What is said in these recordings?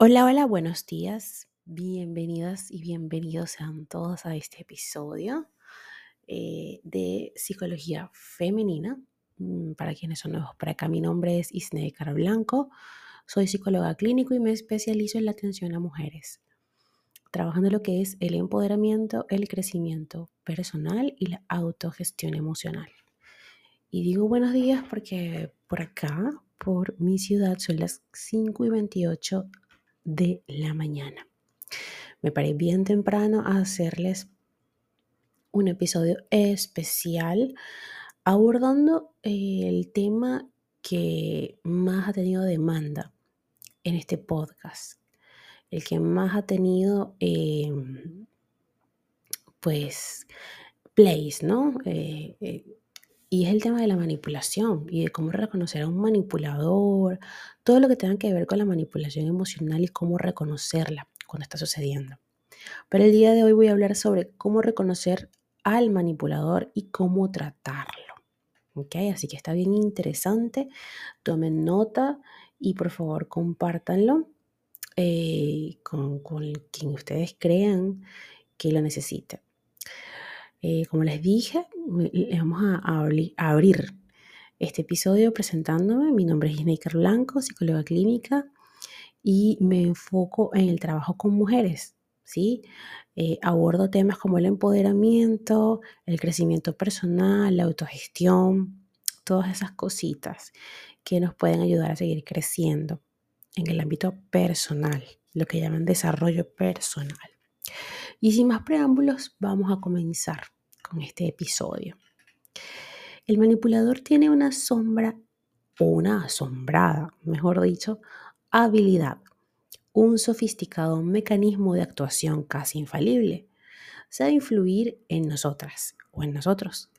Hola, hola, buenos días. Bienvenidas y bienvenidos sean todos a este episodio eh, de Psicología Femenina. Mm, Para quienes son nuevos por acá, mi nombre es Isne Caro Blanco. Soy psicóloga clínico y me especializo en la atención a mujeres, trabajando lo que es el empoderamiento, el crecimiento personal y la autogestión emocional. Y digo buenos días porque por acá, por mi ciudad, son las 5 y 28 de la mañana. Me paré bien temprano a hacerles un episodio especial abordando eh, el tema que más ha tenido demanda en este podcast, el que más ha tenido, eh, pues, plays, ¿no? Eh, eh, y es el tema de la manipulación y de cómo reconocer a un manipulador, todo lo que tenga que ver con la manipulación emocional y cómo reconocerla cuando está sucediendo. Pero el día de hoy voy a hablar sobre cómo reconocer al manipulador y cómo tratarlo. ¿Ok? Así que está bien interesante. Tomen nota y por favor compártanlo eh, con, con quien ustedes crean que lo necesite. Eh, como les dije, les vamos a, a abri- a abrir este episodio presentándome. Mi nombre es Isneikar Blanco, psicóloga clínica, y me enfoco en el trabajo con mujeres. ¿sí? Eh, abordo temas como el empoderamiento, el crecimiento personal, la autogestión, todas esas cositas que nos pueden ayudar a seguir creciendo en el ámbito personal, lo que llaman desarrollo personal. Y sin más preámbulos, vamos a comenzar con este episodio. El manipulador tiene una sombra o una asombrada, mejor dicho, habilidad, un sofisticado mecanismo de actuación casi infalible. Sabe influir en nosotras o en nosotros.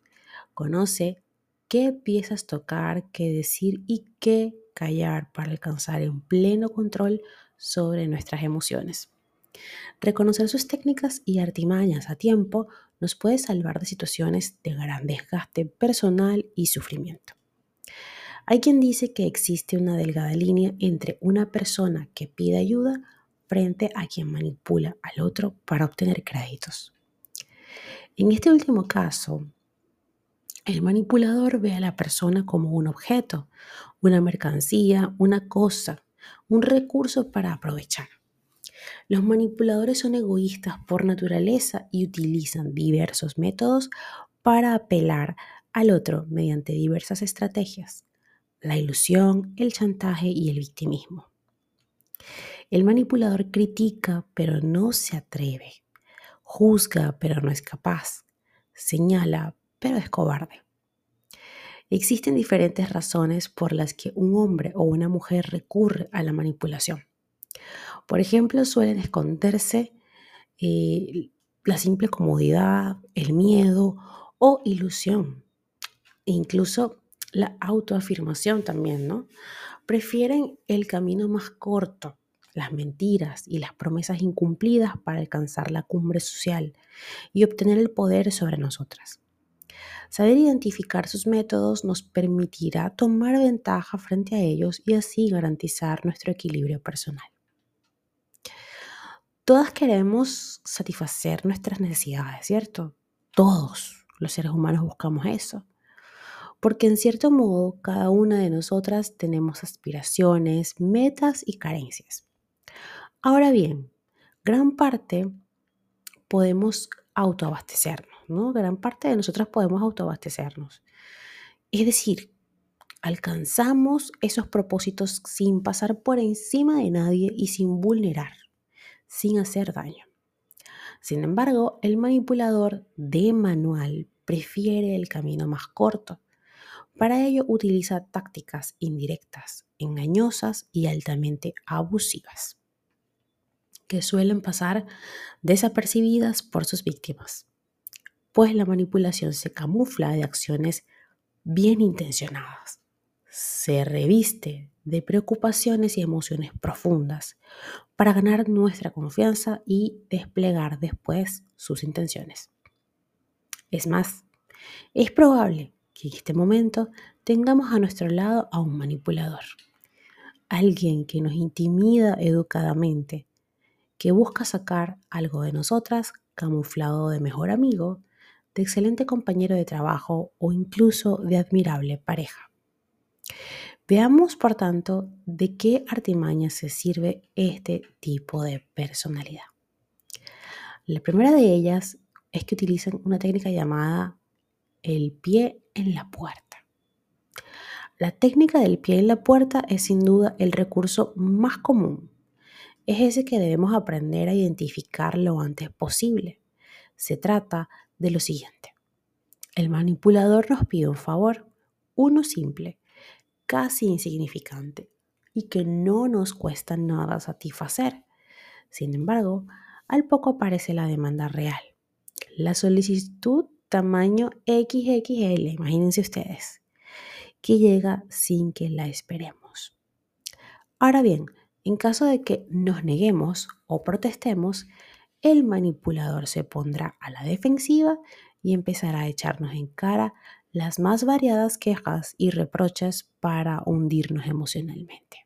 Conoce qué piezas tocar, qué decir y qué callar para alcanzar un pleno control sobre nuestras emociones. Reconocer sus técnicas y artimañas a tiempo nos puede salvar de situaciones de gran desgaste personal y sufrimiento. Hay quien dice que existe una delgada línea entre una persona que pide ayuda frente a quien manipula al otro para obtener créditos. En este último caso, el manipulador ve a la persona como un objeto, una mercancía, una cosa, un recurso para aprovechar. Los manipuladores son egoístas por naturaleza y utilizan diversos métodos para apelar al otro mediante diversas estrategias, la ilusión, el chantaje y el victimismo. El manipulador critica pero no se atreve, juzga pero no es capaz, señala pero es cobarde. Existen diferentes razones por las que un hombre o una mujer recurre a la manipulación. Por ejemplo, suelen esconderse eh, la simple comodidad, el miedo o ilusión. E incluso la autoafirmación también, ¿no? Prefieren el camino más corto, las mentiras y las promesas incumplidas para alcanzar la cumbre social y obtener el poder sobre nosotras. Saber identificar sus métodos nos permitirá tomar ventaja frente a ellos y así garantizar nuestro equilibrio personal. Todas queremos satisfacer nuestras necesidades, ¿cierto? Todos los seres humanos buscamos eso. Porque en cierto modo cada una de nosotras tenemos aspiraciones, metas y carencias. Ahora bien, gran parte podemos autoabastecernos, ¿no? Gran parte de nosotras podemos autoabastecernos. Es decir, alcanzamos esos propósitos sin pasar por encima de nadie y sin vulnerar, sin hacer daño. Sin embargo, el manipulador de manual prefiere el camino más corto. Para ello utiliza tácticas indirectas, engañosas y altamente abusivas, que suelen pasar desapercibidas por sus víctimas, pues la manipulación se camufla de acciones bien intencionadas. Se reviste de preocupaciones y emociones profundas para ganar nuestra confianza y desplegar después sus intenciones. Es más, es probable que en este momento tengamos a nuestro lado a un manipulador. alguien que nos intimida educadamente, que busca sacar algo de nosotras camuflado de mejor amigo, de excelente compañero de trabajo o incluso de admirable pareja. Veamos, por tanto, de qué artimaña se sirve este tipo de personalidad. La primera de ellas es que utilizan una técnica llamada el pie en la puerta. La técnica del pie en la puerta es sin duda el recurso más común. Es ese que debemos aprender a identificar lo antes posible. Se trata de lo siguiente. El manipulador nos pide un favor, uno simple, casi insignificante y que no nos cuesta nada satisfacer. Sin embargo, al poco aparece la demanda real. La solicitud tamaño XXL, imagínense ustedes, que llega sin que la esperemos. Ahora bien, en caso de que nos neguemos o protestemos, el manipulador se pondrá a la defensiva y empezará a echarnos en cara las más variadas quejas y reproches para hundirnos emocionalmente.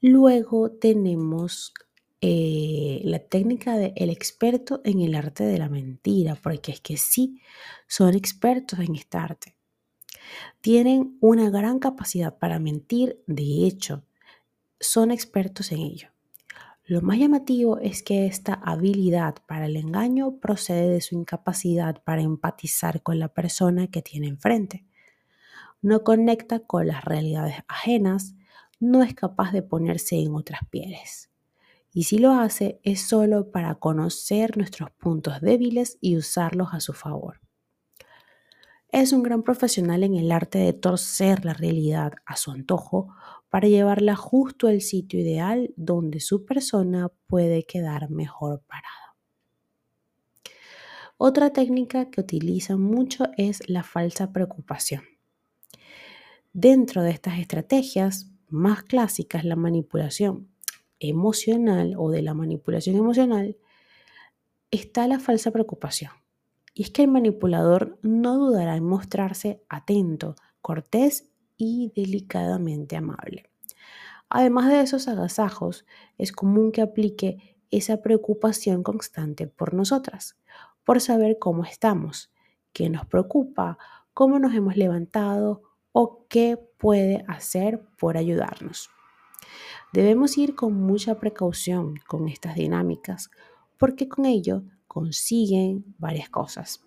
Luego tenemos eh, la técnica del el experto en el arte de la mentira, porque es que sí, son expertos en esta arte. Tienen una gran capacidad para mentir, de hecho, son expertos en ello. Lo más llamativo es que esta habilidad para el engaño procede de su incapacidad para empatizar con la persona que tiene enfrente. No conecta con las realidades ajenas, no es capaz de ponerse en otras pieles. Y si lo hace es solo para conocer nuestros puntos débiles y usarlos a su favor. Es un gran profesional en el arte de torcer la realidad a su antojo para llevarla justo al sitio ideal donde su persona puede quedar mejor parada. Otra técnica que utilizan mucho es la falsa preocupación. Dentro de estas estrategias más clásicas, la manipulación emocional o de la manipulación emocional, está la falsa preocupación. Y es que el manipulador no dudará en mostrarse atento, cortés y delicadamente amable. Además de esos agasajos, es común que aplique esa preocupación constante por nosotras, por saber cómo estamos, qué nos preocupa, cómo nos hemos levantado o qué puede hacer por ayudarnos. Debemos ir con mucha precaución con estas dinámicas, porque con ello consiguen varias cosas.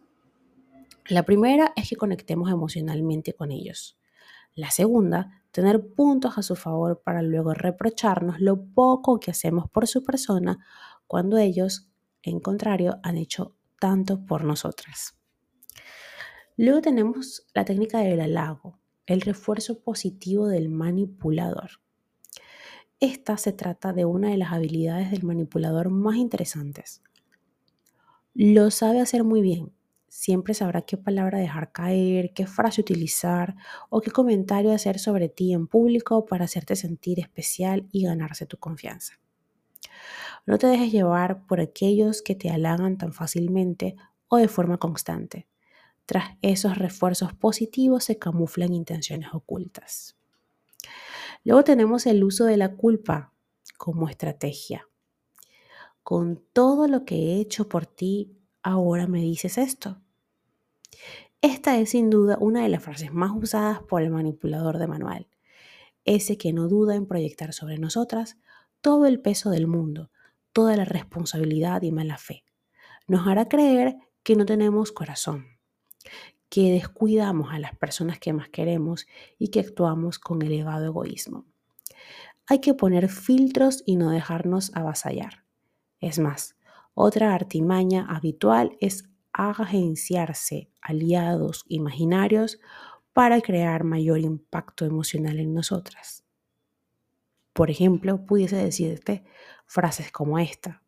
La primera es que conectemos emocionalmente con ellos. La segunda, tener puntos a su favor para luego reprocharnos lo poco que hacemos por su persona cuando ellos, en contrario, han hecho tanto por nosotras. Luego tenemos la técnica del halago, el refuerzo positivo del manipulador. Esta se trata de una de las habilidades del manipulador más interesantes. Lo sabe hacer muy bien. Siempre sabrá qué palabra dejar caer, qué frase utilizar o qué comentario hacer sobre ti en público para hacerte sentir especial y ganarse tu confianza. No te dejes llevar por aquellos que te halagan tan fácilmente o de forma constante. Tras esos refuerzos positivos se camuflan intenciones ocultas. Luego tenemos el uso de la culpa como estrategia con todo lo que he hecho por ti, ahora me dices esto. Esta es sin duda una de las frases más usadas por el manipulador de manual, ese que no duda en proyectar sobre nosotras todo el peso del mundo, toda la responsabilidad y mala fe. Nos hará creer que no tenemos corazón, que descuidamos a las personas que más queremos y que actuamos con elevado egoísmo. Hay que poner filtros y no dejarnos avasallar. Es más, otra artimaña habitual es agenciarse aliados imaginarios para crear mayor impacto emocional en nosotras. Por ejemplo, pudiese decirte frases como esta.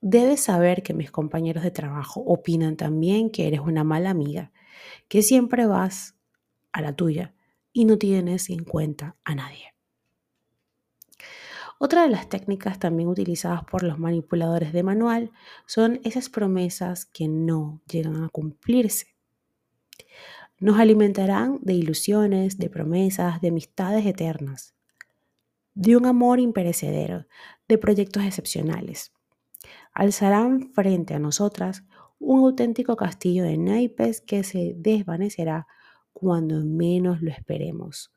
Debes saber que mis compañeros de trabajo opinan también que eres una mala amiga, que siempre vas a la tuya y no tienes en cuenta a nadie. Otra de las técnicas también utilizadas por los manipuladores de manual son esas promesas que no llegan a cumplirse. Nos alimentarán de ilusiones, de promesas, de amistades eternas, de un amor imperecedero, de proyectos excepcionales. Alzarán frente a nosotras un auténtico castillo de naipes que se desvanecerá cuando menos lo esperemos,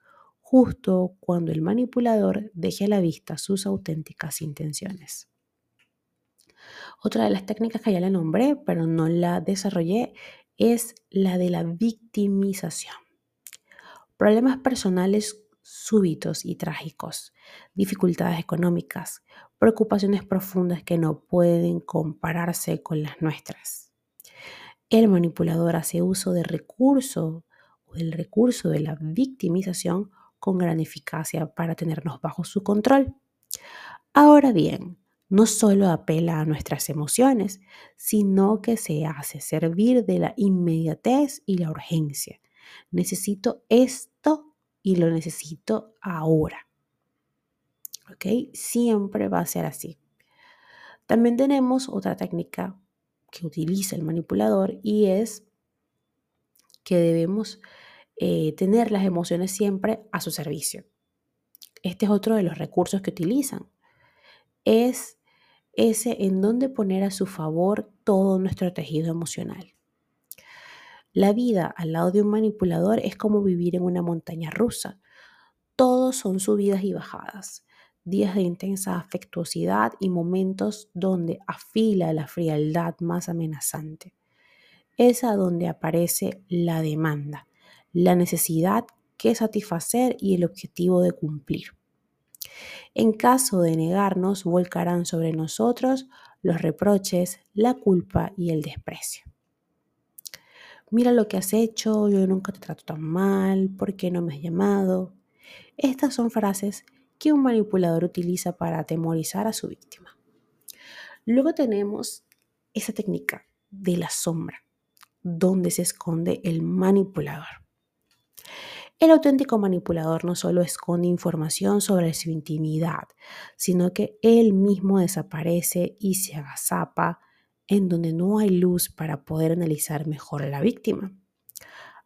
justo cuando el manipulador deje a la vista sus auténticas intenciones. Otra de las técnicas que ya la nombré, pero no la desarrollé, es la de la victimización. Problemas personales súbitos y trágicos, dificultades económicas, preocupaciones profundas que no pueden compararse con las nuestras. El manipulador hace uso del recurso o del recurso de la victimización con gran eficacia para tenernos bajo su control. Ahora bien, no solo apela a nuestras emociones, sino que se hace servir de la inmediatez y la urgencia. Necesito esto y lo necesito ahora. ¿Ok? Siempre va a ser así. También tenemos otra técnica que utiliza el manipulador y es que debemos eh, tener las emociones siempre a su servicio. Este es otro de los recursos que utilizan. Es ese en donde poner a su favor todo nuestro tejido emocional. La vida al lado de un manipulador es como vivir en una montaña rusa. Todos son subidas y bajadas, días de intensa afectuosidad y momentos donde afila la frialdad más amenazante. Es a donde aparece la demanda, la necesidad que satisfacer y el objetivo de cumplir. En caso de negarnos, volcarán sobre nosotros los reproches, la culpa y el desprecio. Mira lo que has hecho, yo nunca te trato tan mal, ¿por qué no me has llamado? Estas son frases que un manipulador utiliza para atemorizar a su víctima. Luego tenemos esa técnica de la sombra, donde se esconde el manipulador. El auténtico manipulador no solo esconde información sobre su intimidad, sino que él mismo desaparece y se agazapa en donde no hay luz para poder analizar mejor a la víctima.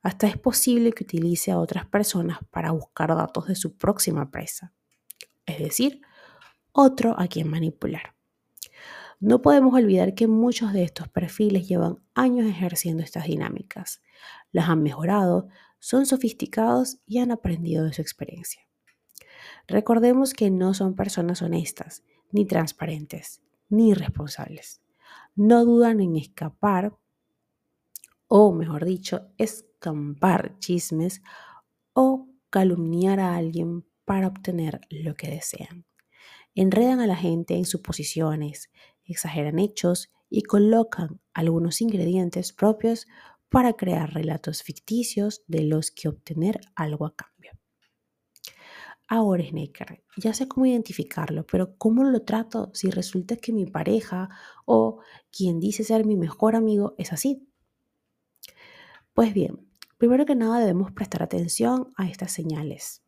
Hasta es posible que utilice a otras personas para buscar datos de su próxima presa, es decir, otro a quien manipular. No podemos olvidar que muchos de estos perfiles llevan años ejerciendo estas dinámicas. Las han mejorado, son sofisticados y han aprendido de su experiencia. Recordemos que no son personas honestas, ni transparentes, ni responsables. No dudan en escapar, o mejor dicho, escampar chismes o calumniar a alguien para obtener lo que desean. Enredan a la gente en suposiciones, exageran hechos y colocan algunos ingredientes propios para crear relatos ficticios de los que obtener algo a cambio. Ahora, Snaker, ya sé cómo identificarlo, pero ¿cómo lo trato si resulta que mi pareja o quien dice ser mi mejor amigo es así? Pues bien, primero que nada debemos prestar atención a estas señales.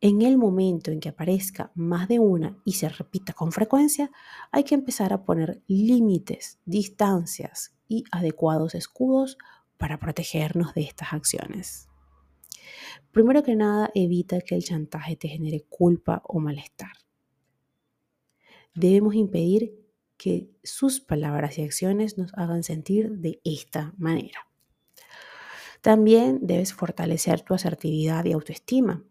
En el momento en que aparezca más de una y se repita con frecuencia, hay que empezar a poner límites, distancias y adecuados escudos para protegernos de estas acciones. Primero que nada, evita que el chantaje te genere culpa o malestar. Debemos impedir que sus palabras y acciones nos hagan sentir de esta manera. También debes fortalecer tu asertividad y autoestima.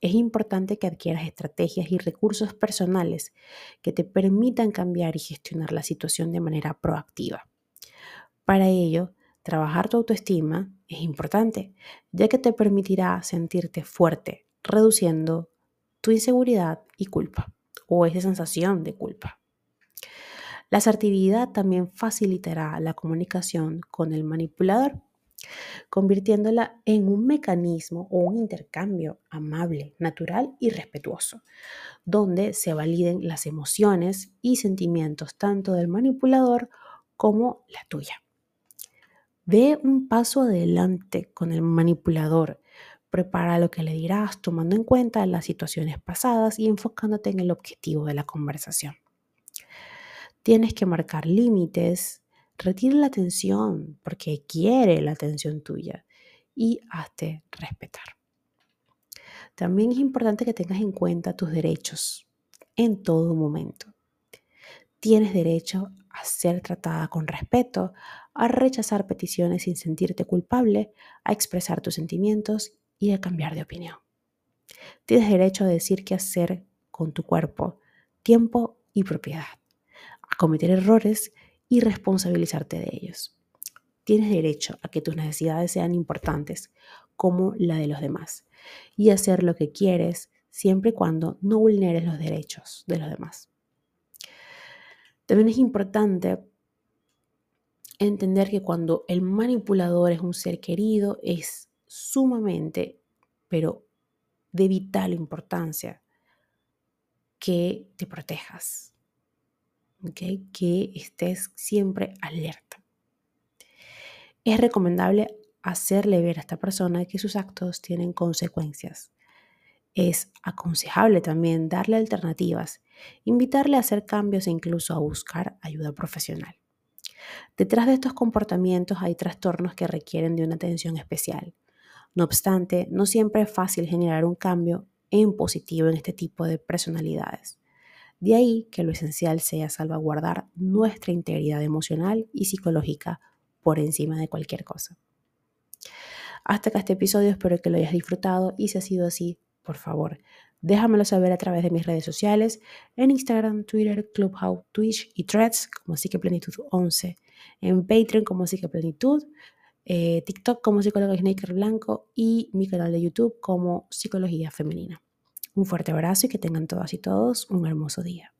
Es importante que adquieras estrategias y recursos personales que te permitan cambiar y gestionar la situación de manera proactiva. Para ello, Trabajar tu autoestima es importante, ya que te permitirá sentirte fuerte, reduciendo tu inseguridad y culpa o esa sensación de culpa. La asertividad también facilitará la comunicación con el manipulador, convirtiéndola en un mecanismo o un intercambio amable, natural y respetuoso, donde se validen las emociones y sentimientos tanto del manipulador como la tuya. Ve un paso adelante con el manipulador. Prepara lo que le dirás tomando en cuenta las situaciones pasadas y enfocándote en el objetivo de la conversación. Tienes que marcar límites, retira la atención porque quiere la atención tuya y hazte respetar. También es importante que tengas en cuenta tus derechos en todo momento. Tienes derecho a ser tratada con respeto, a rechazar peticiones sin sentirte culpable, a expresar tus sentimientos y a cambiar de opinión. Tienes derecho a decir qué hacer con tu cuerpo, tiempo y propiedad, a cometer errores y responsabilizarte de ellos. Tienes derecho a que tus necesidades sean importantes como la de los demás y hacer lo que quieres siempre y cuando no vulneres los derechos de los demás. También es importante entender que cuando el manipulador es un ser querido es sumamente, pero de vital importancia que te protejas, que estés siempre alerta. Es recomendable hacerle ver a esta persona que sus actos tienen consecuencias. Es aconsejable también darle alternativas, invitarle a hacer cambios e incluso a buscar ayuda profesional. Detrás de estos comportamientos hay trastornos que requieren de una atención especial. No obstante, no siempre es fácil generar un cambio en positivo en este tipo de personalidades. De ahí que lo esencial sea salvaguardar nuestra integridad emocional y psicológica por encima de cualquier cosa. Hasta acá este episodio, espero que lo hayas disfrutado y si ha sido así, por favor, déjamelo saber a través de mis redes sociales, en Instagram, Twitter, Clubhouse, Twitch y Threads como Psiqueplenitud 11, en Patreon como Psiqueplenitud, eh, TikTok como Psicóloga Snaker Blanco y mi canal de YouTube como Psicología Femenina. Un fuerte abrazo y que tengan todas y todos un hermoso día.